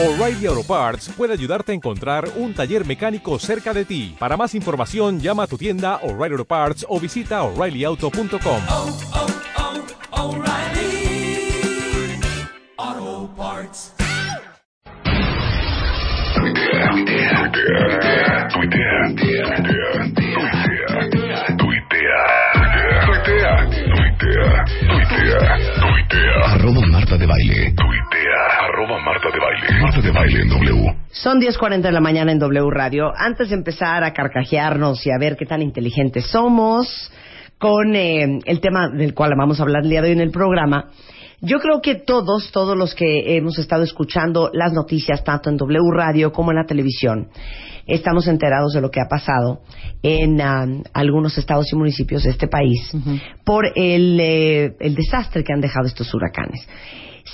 O'Reilly Auto Parts puede ayudarte a encontrar un taller mecánico cerca de ti. Para más información, llama a tu tienda O'Reilly Auto Parts o visita oreillyauto.com. Oh, oh. Tuitea. Arroba Marta de Marta de Baile en W. Son 10.40 de la mañana en W Radio. Antes de empezar a carcajearnos y a ver qué tan inteligentes somos con eh, el tema del cual vamos a hablar el día de hoy en el programa, yo creo que todos, todos los que hemos estado escuchando las noticias, tanto en W Radio como en la televisión, estamos enterados de lo que ha pasado en ah, algunos estados y municipios de este país por el, eh, el desastre que han dejado estos huracanes.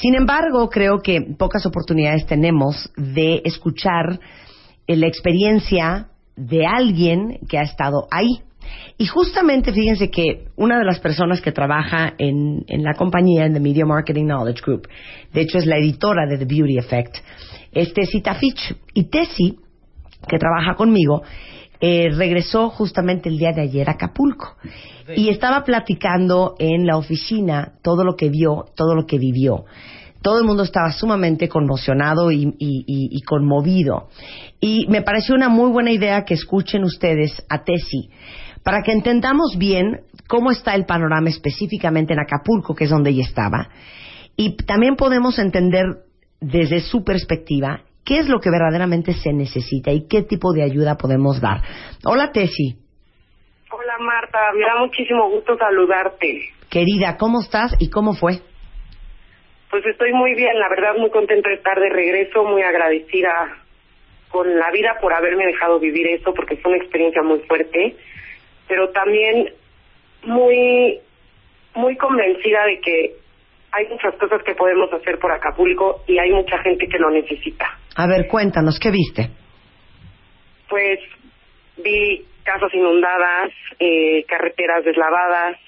Sin embargo, creo que pocas oportunidades tenemos de escuchar eh, la experiencia de alguien que ha estado ahí. Y justamente fíjense que una de las personas que trabaja en, en la compañía, en The Media Marketing Knowledge Group, de hecho es la editora de The Beauty Effect, es Tessie Tafich. Y Tessie, que trabaja conmigo, eh, regresó justamente el día de ayer a Acapulco. Y estaba platicando en la oficina todo lo que vio, todo lo que vivió. Todo el mundo estaba sumamente conmocionado y, y- y- y conmovido. Y me pareció una muy buena idea que escuchen ustedes a Tessie para que entendamos bien cómo está el panorama específicamente en Acapulco, que es donde ella estaba. Y también podemos entender desde su perspectiva qué es lo que verdaderamente se necesita y qué tipo de ayuda podemos dar. Hola Tessie, Hola Marta, me da muchísimo gusto saludarte. querida, ¿cómo estás y cómo fue? Pues estoy muy bien, la verdad muy contenta de estar de regreso, muy agradecida con la vida por haberme dejado vivir eso, porque fue una experiencia muy fuerte, pero también muy, muy convencida de que hay muchas cosas que podemos hacer por Acapulco y hay mucha gente que lo necesita. A ver, cuéntanos, ¿qué viste? Pues vi casas inundadas, eh, carreteras deslavadas,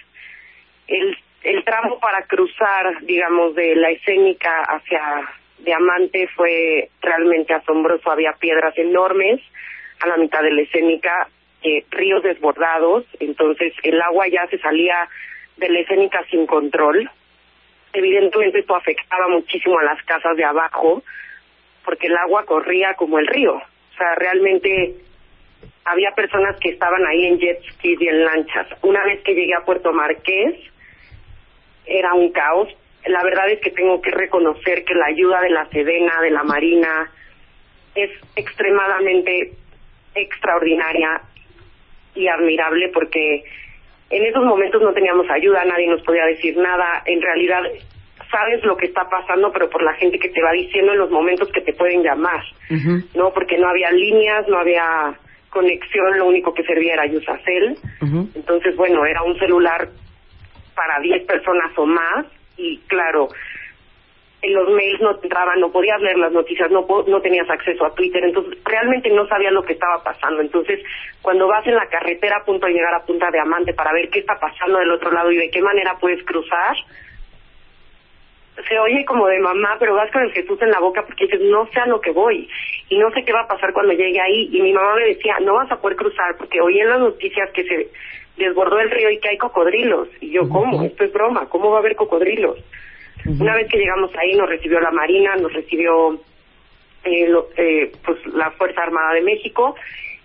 el, el tramo para cruzar, digamos, de la escénica hacia Diamante fue realmente asombroso. Había piedras enormes a la mitad de la escénica, eh, ríos desbordados, entonces el agua ya se salía de la escénica sin control. Evidentemente esto afectaba muchísimo a las casas de abajo, porque el agua corría como el río. O sea, realmente había personas que estaban ahí en jet skis y en lanchas. Una vez que llegué a Puerto Marqués, era un caos. La verdad es que tengo que reconocer que la ayuda de la Sedena, de la Marina, es extremadamente extraordinaria y admirable porque en esos momentos no teníamos ayuda, nadie nos podía decir nada. En realidad sabes lo que está pasando, pero por la gente que te va diciendo en los momentos que te pueden llamar, ¿no? Porque no había líneas, no había conexión, lo único que servía era Yusacel. Ujú. Entonces, bueno, era un celular para 10 personas o más y claro, los mails no te entraban, no podías leer las noticias, no, no tenías acceso a Twitter, entonces realmente no sabías lo que estaba pasando. Entonces, cuando vas en la carretera a punto de llegar a Punta de Amante para ver qué está pasando del otro lado y de qué manera puedes cruzar, se oye como de mamá, pero vas con el Jesús en la boca porque dices, no sé a lo que voy y no sé qué va a pasar cuando llegue ahí. Y mi mamá me decía, no vas a poder cruzar porque oí en las noticias que se desbordó el río y que hay cocodrilos. Y yo, ¿cómo? Esto es broma, ¿cómo va a haber cocodrilos? Una vez que llegamos ahí nos recibió la Marina, nos recibió eh, lo- eh, pues la Fuerza Armada de México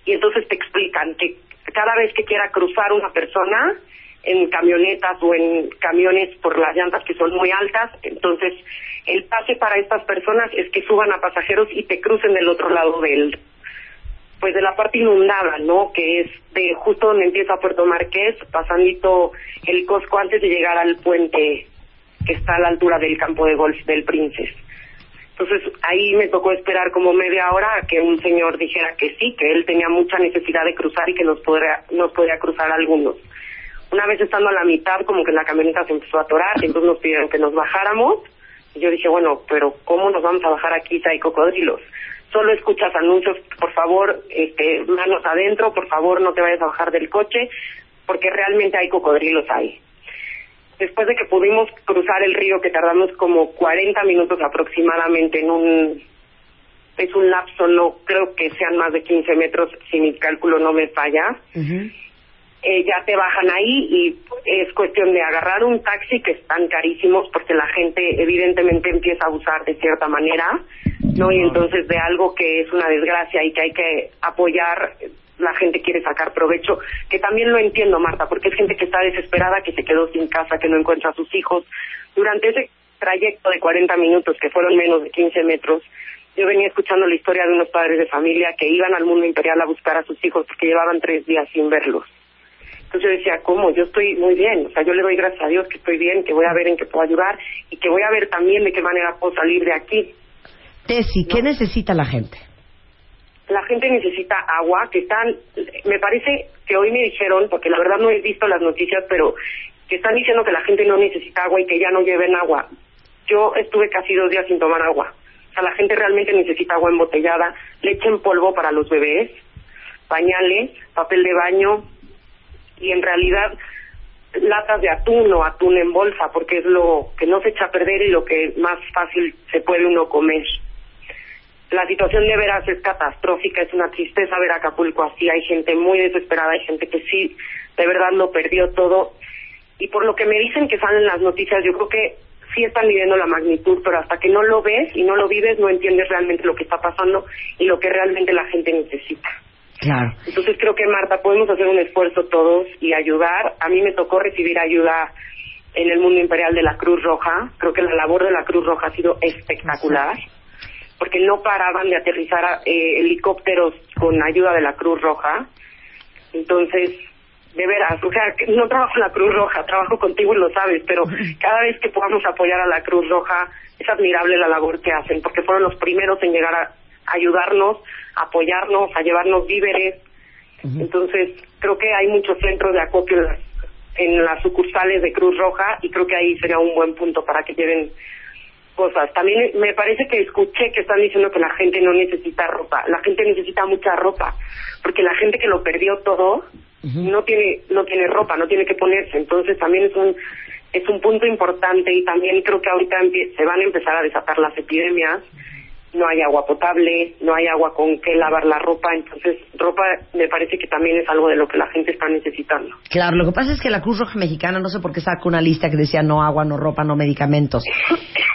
y entonces te explican que cada vez que quiera cruzar una persona en camionetas o en camiones por las llantas que son muy altas, entonces el pase para estas personas es que suban a pasajeros y te crucen del otro lado del pues de la parte inundada, ¿no? Que es de justo donde empieza Puerto Marqués, pasandito el Cosco antes de llegar al puente que está a la altura del campo de golf del Princes. Entonces ahí me tocó esperar como media hora a que un señor dijera que sí, que él tenía mucha necesidad de cruzar y que nos podría, nos podía cruzar algunos. Una vez estando a la mitad, como que la camioneta se empezó a atorar, entonces nos pidieron que nos bajáramos. Y yo dije, bueno, pero ¿cómo nos vamos a bajar aquí si hay cocodrilos? Solo escuchas anuncios, por favor, este, manos adentro, por favor no te vayas a bajar del coche, porque realmente hay cocodrilos ahí después de que pudimos cruzar el río, que tardamos como 40 minutos aproximadamente en un es un lapso, no creo que sean más de 15 metros, si mi cálculo no me falla. Eh, ya te bajan ahí y es cuestión de agarrar un taxi que están carísimos porque la gente evidentemente empieza a abusar de cierta manera, ¿no? Y entonces de algo que es una desgracia y que hay que apoyar, la gente quiere sacar provecho, que también lo entiendo, Marta, porque es gente que está desesperada, que se quedó sin casa, que no encuentra a sus hijos. Durante ese trayecto de 40 minutos, que fueron menos de 15 metros, yo venía escuchando la historia de unos padres de familia que iban al mundo imperial a buscar a sus hijos porque llevaban tres días sin verlos. Entonces yo decía, ¿cómo? Yo estoy muy bien, o sea, yo le doy gracias a Dios que estoy bien, que voy a ver en qué puedo ayudar y que voy a ver también de qué manera puedo salir de aquí. Tessy, ¿qué necesita la gente? La gente necesita agua, que están, me parece que hoy me dijeron, porque la verdad no he visto las noticias, pero que están diciendo que la gente no necesita agua y que ya no lleven agua. Yo estuve casi dos días sin tomar agua. O sea, la gente realmente necesita agua embotellada, leche en polvo para los bebés, pañales, papel de baño y en realidad latas de atún o atún en bolsa porque es lo que no se echa a perder y lo que más fácil se puede uno comer. La situación de veras es catastrófica, es una tristeza ver Acapulco así, hay gente muy desesperada, hay gente que sí, de verdad lo perdió todo. Y por lo que me dicen que salen las noticias, yo creo que sí están midiendo la magnitud, pero hasta que no lo ves y no lo vives, no entiendes realmente lo que está pasando y lo que realmente la gente necesita. Claro. Entonces creo que Marta podemos hacer un esfuerzo todos y ayudar. A mí me tocó recibir ayuda en el mundo imperial de la Cruz Roja. Creo que la labor de la Cruz Roja ha sido espectacular porque no paraban de aterrizar eh, helicópteros con ayuda de la Cruz Roja. Entonces, de veras, o sea, no trabajo en la Cruz Roja, trabajo contigo y lo sabes, pero cada vez que podamos apoyar a la Cruz Roja es admirable la labor que hacen, porque fueron los primeros en llegar a ayudarnos, a apoyarnos, a llevarnos víveres. Entonces, creo que hay muchos centros de acopio en las, en las sucursales de Cruz Roja y creo que ahí sería un buen punto para que lleven cosas. También me parece que escuché que están diciendo que la gente no necesita ropa. La gente necesita mucha ropa, porque la gente que lo perdió todo no tiene no tiene ropa, no tiene que ponerse. Entonces también es un es un punto importante y también creo que ahorita se van a empezar a desatar las epidemias. No hay agua potable, no hay agua con que lavar la ropa, entonces ropa me parece que también es algo de lo que la gente está necesitando. Claro, lo que pasa es que la Cruz Roja Mexicana, no sé por qué sacó una lista que decía no agua, no ropa, no medicamentos.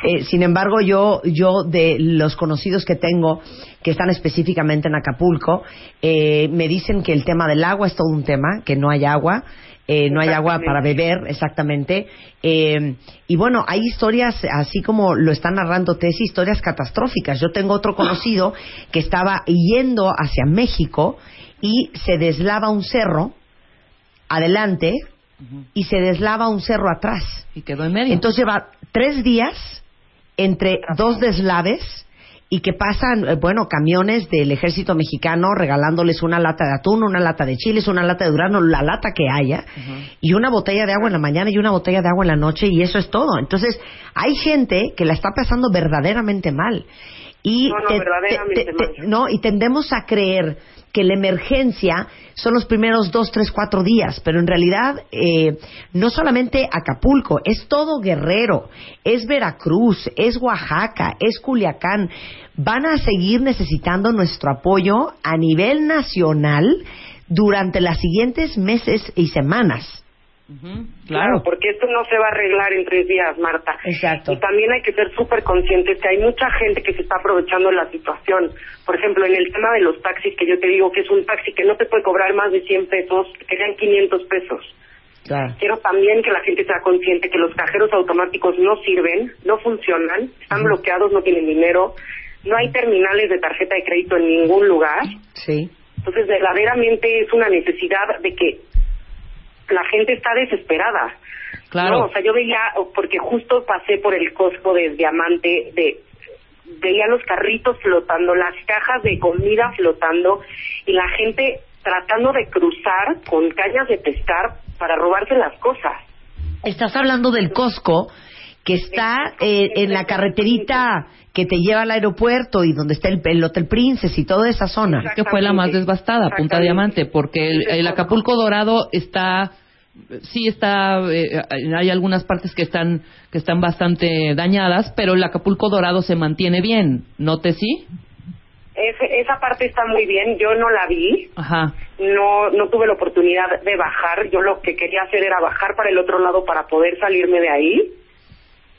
Eh, sin embargo, yo, yo de los conocidos que tengo que están específicamente en Acapulco, eh, me dicen que el tema del agua es todo un tema, que no hay agua. Eh, no hay agua para beber, exactamente. Eh, y bueno, hay historias, así como lo están narrando Tess, historias catastróficas. Yo tengo otro conocido que estaba yendo hacia México y se deslava un cerro adelante y se deslava un cerro atrás. Y quedó en medio. Entonces lleva tres días entre dos deslaves y que pasan, eh, bueno, camiones del ejército mexicano regalándoles una lata de atún, una lata de chiles, una lata de durazno, la lata que haya, y una botella de agua en la mañana y una botella de agua en la noche, y eso es todo. Entonces, hay gente que la está pasando verdaderamente mal. Y No, y tendemos a creer que la emergencia son los primeros dos, tres, cuatro días, pero en realidad eh, no solamente Acapulco, es todo Guerrero, es Veracruz, es Oaxaca, es Culiacán. Van a seguir necesitando nuestro apoyo a nivel nacional durante las siguientes meses y semanas. Claro, Claro. porque esto no se va a arreglar en tres días, Marta. Exacto. Y también hay que ser súper conscientes que hay mucha gente que se está aprovechando de la situación. Por ejemplo, en el tema de los taxis, que yo te digo que es un taxi que no te puede cobrar más de 100 pesos, quedan 500 pesos. Claro. Quiero también que la gente sea consciente que los cajeros automáticos no sirven, no funcionan, están bloqueados, no tienen dinero, no hay terminales de tarjeta de crédito en ningún lugar. Sí. Entonces, verdaderamente es una necesidad de que la gente está desesperada. Claro. No, o sea, yo veía, porque justo pasé por el Costco de Diamante, de veía los carritos flotando, las cajas de comida flotando y la gente tratando de cruzar con cañas de pescar para robarse las cosas. Estás hablando del Costco que está eh, en la carreterita que te lleva al aeropuerto y donde está el, el Hotel Princess y toda esa zona. que fue la más devastada, Punta. Diamante, porque el, el Acapulco Dorado está, sí está, eh, hay algunas partes que están que están bastante dañadas, pero el Acapulco Dorado se mantiene bien, ¿no te sí? ese- esa parte está muy bien. Yo no la vi. Ajá. No, no tuve la oportunidad de bajar. Yo lo que quería hacer era bajar para el otro lado para poder salirme de ahí.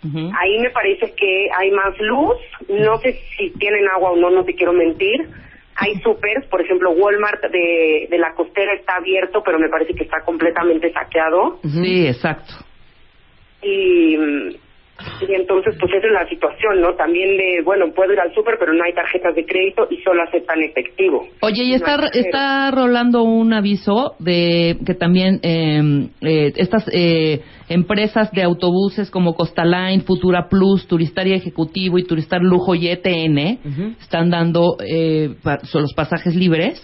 Ahí me parece que hay más luz. No sé si tienen agua o no, no te quiero mentir. Hay supers, por ejemplo, Walmart de, de la costera está abierto, pero me parece que está completamente saqueado. Sí, exacto. Y, mm, y entonces, pues esa es la situación, ¿no? También de, bueno, puedo ir al súper, pero no hay tarjetas de crédito y solo aceptan efectivo. Oye, y está, No cajero. está rolando un aviso de que también eh, eh, estas eh, empresas de autobuses como Costa Line, Futura Plus, Turistaria Ejecutivo y Turistar Lujo y ETN están dando eh, pa- son los pasajes libres.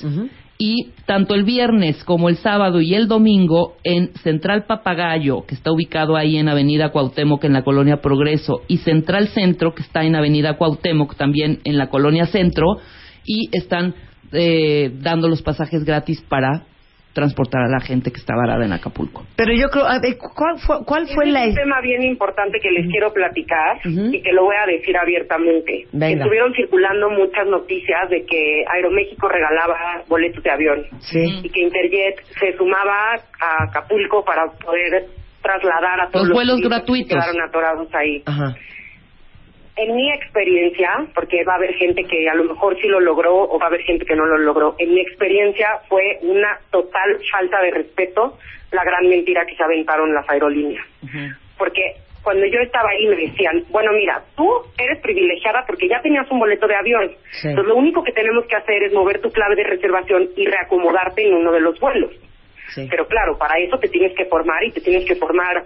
Y tanto el viernes como el sábado y el domingo en Central Papagayo, que está ubicado ahí en Avenida Cuauhtémoc en la colonia Progreso, y Central Centro, que está en Avenida Cuauhtémoc también en la colonia Centro, y están eh, dando los pasajes gratis para transportar a la gente que está varada en Acapulco. Pero yo creo, a ver, ¿cuál fue, cuál fue la... es un tema bien importante que les quiero platicar y que lo voy a decir abiertamente. Venga. Estuvieron circulando muchas noticias de que Aeroméxico regalaba boletos de avión Sí. y que Interjet se sumaba a Acapulco para poder trasladar a todos Los los, vuelos gratuitos. que quedaron atorados ahí. Ajá. En mi experiencia, porque va a haber gente que a lo mejor sí lo logró o va a haber gente que no lo logró, en mi experiencia fue una total falta de respeto la gran mentira que se aventaron las aerolíneas. Porque cuando yo estaba ahí me decían, bueno, mira, tú eres privilegiada porque ya tenías un boleto de avión. Sí. Entonces lo único que tenemos que hacer es mover tu clave de reservación y reacomodarte en uno de los vuelos. Sí. Pero claro, para eso te tienes que formar y te tienes que formar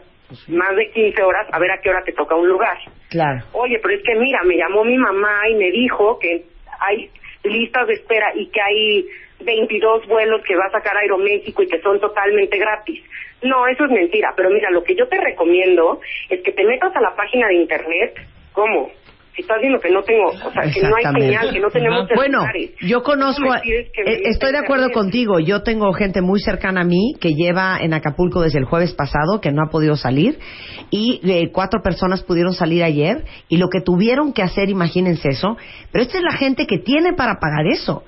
más de 15 horas a ver a qué hora te toca un lugar. Claro. Oye, pero es que mira, me llamó mi mamá y me dijo que hay listas de espera y que hay 22 vuelos que va a sacar Aeroméxico y que son totalmente gratis. No, eso es mentira, pero mira, lo que yo te recomiendo es que te metas a la página de internet. ¿Cómo? Estás viendo que no tengo, o sea, que no hay señal, que no tenemos. Bueno, yo conozco, ¿Cómo me pides que me eh, estoy de acuerdo contigo. Yo tengo gente muy cercana a mí que lleva en Acapulco desde el jueves pasado, que no ha podido salir, y eh, cuatro personas pudieron salir ayer, y lo que tuvieron que hacer, imagínense eso, pero esta es la gente que tiene para pagar eso.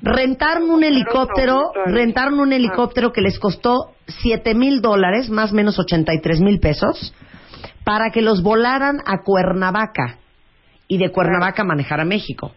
Rentaron un helicóptero, rentaron un helicóptero que les costó siete mil dólares, más o menos 83 mil pesos, para que los volaran a Cuernavaca y de Cuernavaca manejar a México.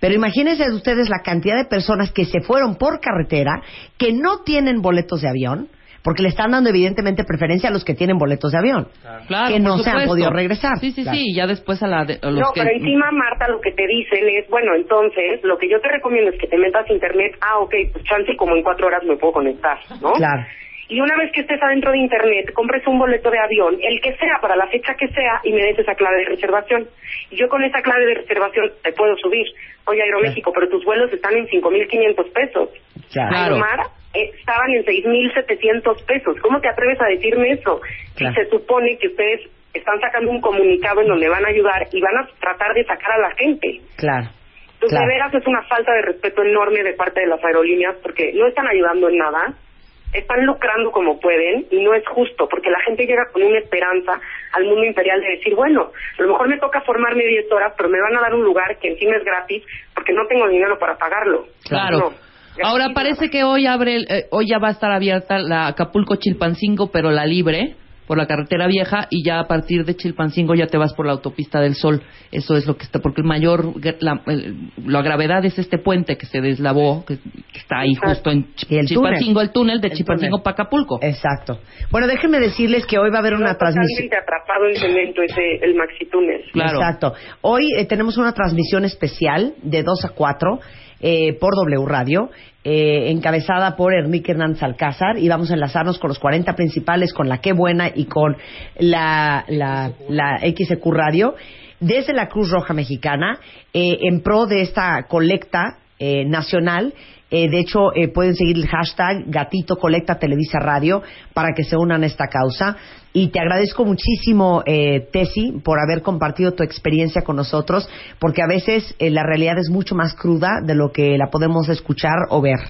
Pero imagínense ustedes la cantidad de personas que se fueron por carretera, que no tienen boletos de avión, porque le están dando evidentemente preferencia a los que tienen boletos de avión, Claro, que no se han podido regresar. Sí, sí, Claro. sí, y ya después a, la de- a los No, que... pero encima, Marta, lo que te dicen es, bueno, entonces, lo que yo te recomiendo es que te metas a internet. Ah, ok, pues chance como en cuatro horas me puedo conectar, ¿no? Claro. Y una vez que estés adentro de internet, compres un boleto de avión, el que sea, para la fecha que sea, y me des esa clave de reservación. Y yo con esa clave de reservación te puedo subir. Oye, Aeroméxico, pero tus vuelos están en 5.500 pesos. Claro. Aeromar eh, estaban en 6.700 pesos. ¿Cómo te atreves a decirme eso? Claro. Si se supone que ustedes están sacando un comunicado en donde van a ayudar y van a tratar de sacar a la gente. Claro. Entonces, Claro. de veras es una falta de respeto enorme de parte de las aerolíneas porque no están ayudando en nada, están lucrando como pueden y no es justo porque la gente llega con una esperanza al mundo imperial de decir, bueno, a lo mejor me toca formarme 10 horas, pero me van a dar un lugar que encima es gratis porque no tengo dinero para pagarlo. Claro. No. Ahora parece que hoy abre, eh, hoy ya va a estar abierta la Acapulco Chilpancingo, pero la libre por la carretera vieja y ya a partir de Chilpancingo ya te vas por la autopista del Sol. Eso es lo que está, porque el mayor, la, el- la gravedad es este puente que se deslavó, que, que está ahí Exacto. justo en Ch- Y el Chilpancingo, túnel. el túnel de El Chilpancingo túnel. para Acapulco. Exacto. Bueno, déjenme decirles que hoy va a haber una Está transmisión. atrapado en cemento ese, el maxi túnel. Claro. Exacto. Hoy eh, tenemos una transmisión especial de 2 a 4 eh, por W Radio, eh, encabezada por Enrique Hernández Alcázar, y vamos a enlazarnos con los 40 principales, con la Qué Buena y con la, la, la XQ Radio, desde la Cruz Roja Mexicana, eh, en pro de esta colecta eh, nacional. Eh, de hecho, eh, pueden seguir el hashtag Gatito Colecta Televisa Radio para que se unan a esta causa. Y te agradezco muchísimo, eh, Tessy, por haber compartido tu experiencia con nosotros, porque a veces eh, la realidad es mucho más cruda de lo que la podemos escuchar o ver.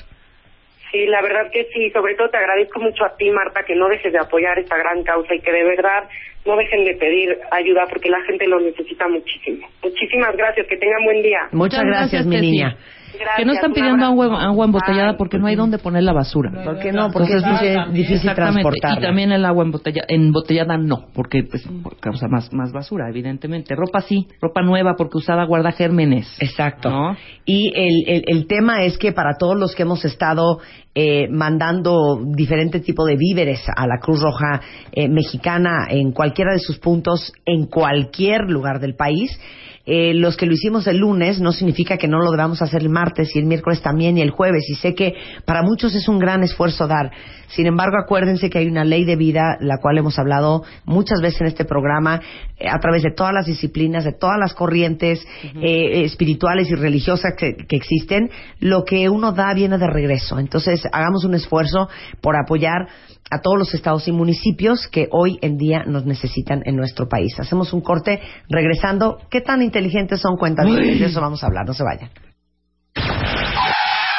Sí, la verdad que sí. Sobre todo te agradezco mucho a ti, Marta, que no dejes de apoyar esta gran causa y que de verdad no dejen de pedir ayuda porque la gente lo necesita muchísimo. Muchísimas gracias. Que tengan buen día. Muchas gracias, mi niña. Gracias, Que no están pidiendo agua, agua embotellada Ay, porque no hay dónde poner la basura. ¿Por qué no? Porque es muy difícil transportarla. Y también el agua embotella- embotellada no, porque pues causa más, más basura, evidentemente. Ropa sí, ropa nueva porque usada guarda gérmenes. Exacto. ¿No? Y el, el, el tema es que para todos los que hemos estado eh, mandando diferente tipo de víveres a la Cruz Roja eh, Mexicana en cualquiera de sus puntos, en cualquier lugar del país, eh, los que lo hicimos el lunes no significa que no lo debamos hacer el martes y el miércoles también y el jueves. Y sé que para muchos es un gran esfuerzo dar. Sin embargo, acuérdense que hay una ley de vida, la cual hemos hablado muchas veces en este programa, eh, a través de todas las disciplinas, de todas las corrientes eh, espirituales y religiosas que, que existen. Lo que uno da viene de regreso. Entonces, hagamos un esfuerzo por apoyar a todos los estados y municipios que hoy en día nos necesitan en nuestro país. Hacemos un corte regresando. ¿Qué tan inteligentes son cuentas? De eso vamos a hablar, no se vayan.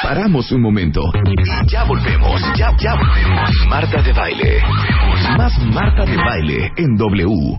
Paramos un momento. Ya volvemos, ya, ya volvemos. Marta de baile. Más Marta de baile en W.